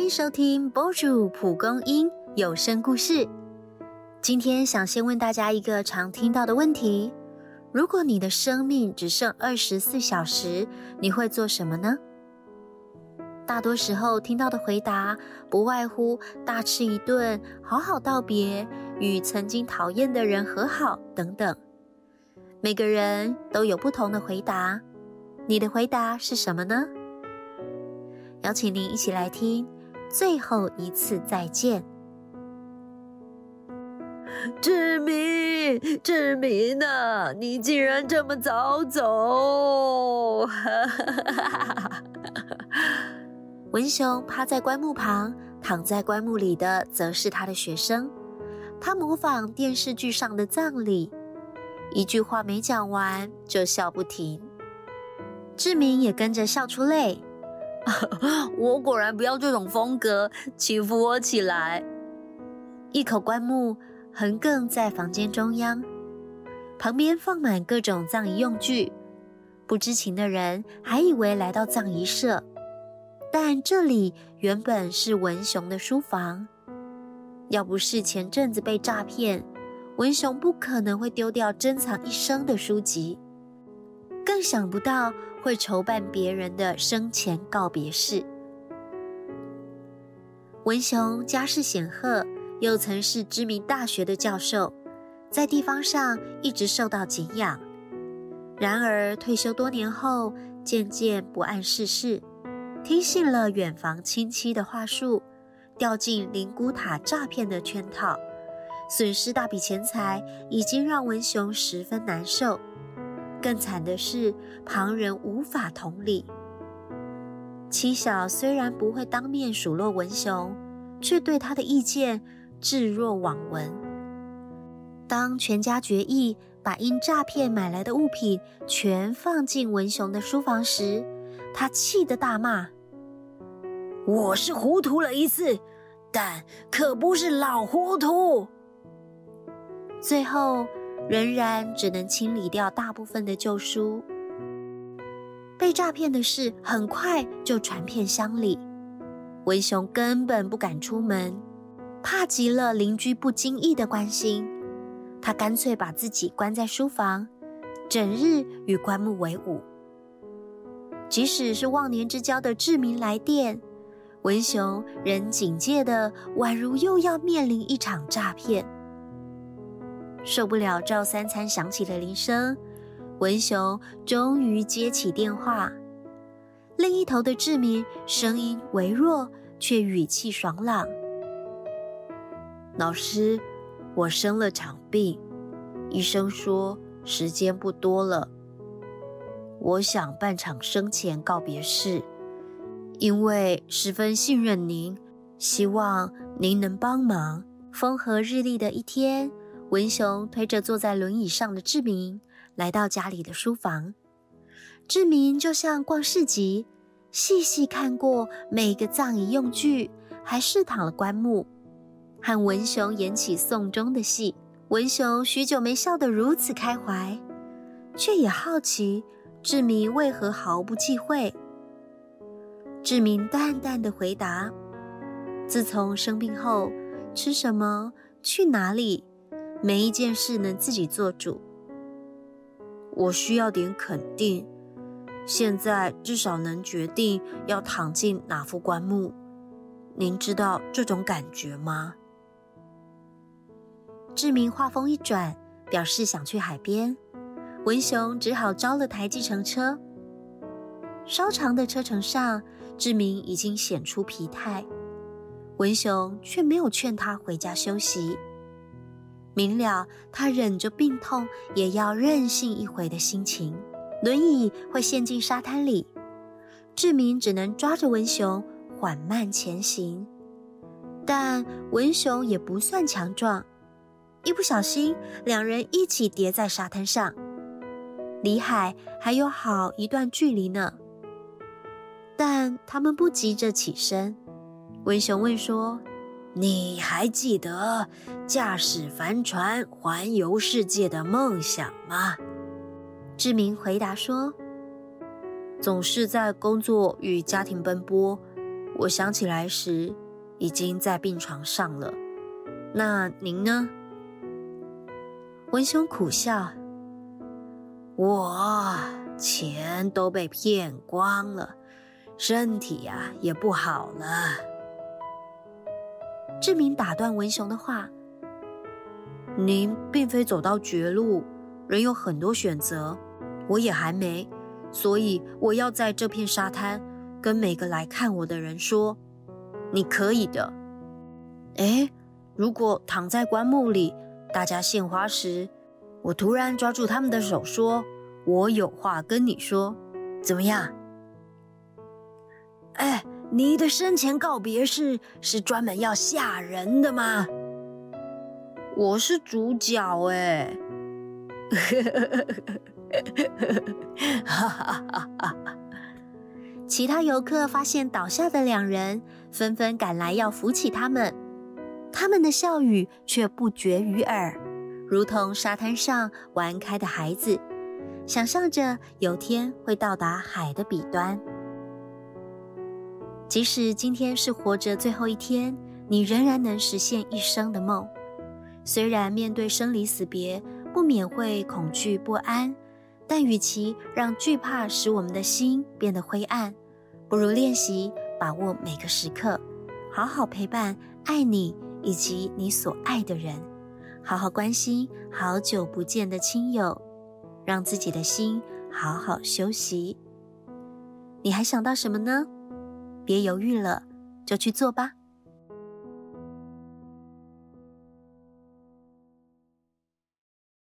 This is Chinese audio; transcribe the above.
欢迎收听博主蒲公英有声故事。今天想先问大家一个常听到的问题：如果你的生命只剩二十四小时，你会做什么呢？大多时候听到的回答不外乎大吃一顿、好好道别、与曾经讨厌的人和好等等。每个人都有不同的回答，你的回答是什么呢？邀请您一起来听。最后一次再见，志明，志明呐，你竟然这么早走！文雄趴在棺木旁，躺在棺木里的则是他的学生。他模仿电视剧上的葬礼，一句话没讲完就笑不停。志明也跟着笑出泪。我果然不要这种风格，请扶我起来。一口棺木横亘在房间中央，旁边放满各种葬仪用具。不知情的人还以为来到葬仪社，但这里原本是文雄的书房。要不是前阵子被诈骗，文雄不可能会丢掉珍藏一生的书籍，更想不到。会筹办别人的生前告别式。文雄家世显赫，又曾是知名大学的教授，在地方上一直受到敬仰。然而退休多年后，渐渐不谙世事，听信了远房亲戚的话术，掉进灵骨塔诈骗的圈套，损失大笔钱财，已经让文雄十分难受。更惨的是，旁人无法同理。七小虽然不会当面数落文雄，却对他的意见置若罔闻。当全家决议把因诈骗买来的物品全放进文雄的书房时，他气得大骂：“我是糊涂了一次，但可不是老糊涂。”最后。仍然只能清理掉大部分的旧书。被诈骗的事很快就传遍乡里，文雄根本不敢出门，怕极了邻居不经意的关心。他干脆把自己关在书房，整日与棺木为伍。即使是忘年之交的志明来电，文雄仍警戒的，宛如又要面临一场诈骗。受不了赵三餐响起的铃声，文雄终于接起电话。另一头的志明声音微弱，却语气爽朗：“老师，我生了场病，医生说时间不多了。我想办场生前告别式，因为十分信任您，希望您能帮忙。”风和日丽的一天。文雄推着坐在轮椅上的志明来到家里的书房。志明就像逛市集，细细看过每个葬仪用具，还试躺了棺木，和文雄演起送终的戏。文雄许久没笑得如此开怀，却也好奇志明为何毫不忌讳。志明淡淡的回答：“自从生病后，吃什么，去哪里。”每一件事能自己做主，我需要点肯定。现在至少能决定要躺进哪副棺木。您知道这种感觉吗？志明话锋一转，表示想去海边。文雄只好招了台计程车。稍长的车程上，志明已经显出疲态，文雄却没有劝他回家休息。明了，他忍着病痛也要任性一回的心情。轮椅会陷进沙滩里，志明只能抓着文雄缓慢前行。但文雄也不算强壮，一不小心，两人一起跌在沙滩上。离海还有好一段距离呢。但他们不急着起身。文雄问说。你还记得驾驶帆船环游世界的梦想吗？志明回答说：“总是在工作与家庭奔波，我想起来时，已经在病床上了。那您呢？文雄苦笑：“我钱都被骗光了，身体呀也不好了。”志明打断文雄的话：“您并非走到绝路，仍有很多选择。我也还没，所以我要在这片沙滩跟每个来看我的人说：你可以的。哎。”如果躺在棺木里，大家献花时，我突然抓住他们的手，说：“我有话跟你说，怎么样？”哎，你的生前告别式是专门要吓人的吗？我是主角哎！哈哈哈哈其他游客发现倒下的两人，纷纷赶来要扶起他们。他们的笑语却不绝于耳，如同沙滩上玩开的孩子，想象着有天会到达海的彼端。即使今天是活着最后一天，你仍然能实现一生的梦。虽然面对生离死别，不免会恐惧不安，但与其让惧怕使我们的心变得灰暗，不如练习把握每个时刻，好好陪伴爱你。以及你所爱的人，好好关心好久不见的亲友，让自己的心好好休息。你还想到什么呢？别犹豫了，就去做吧。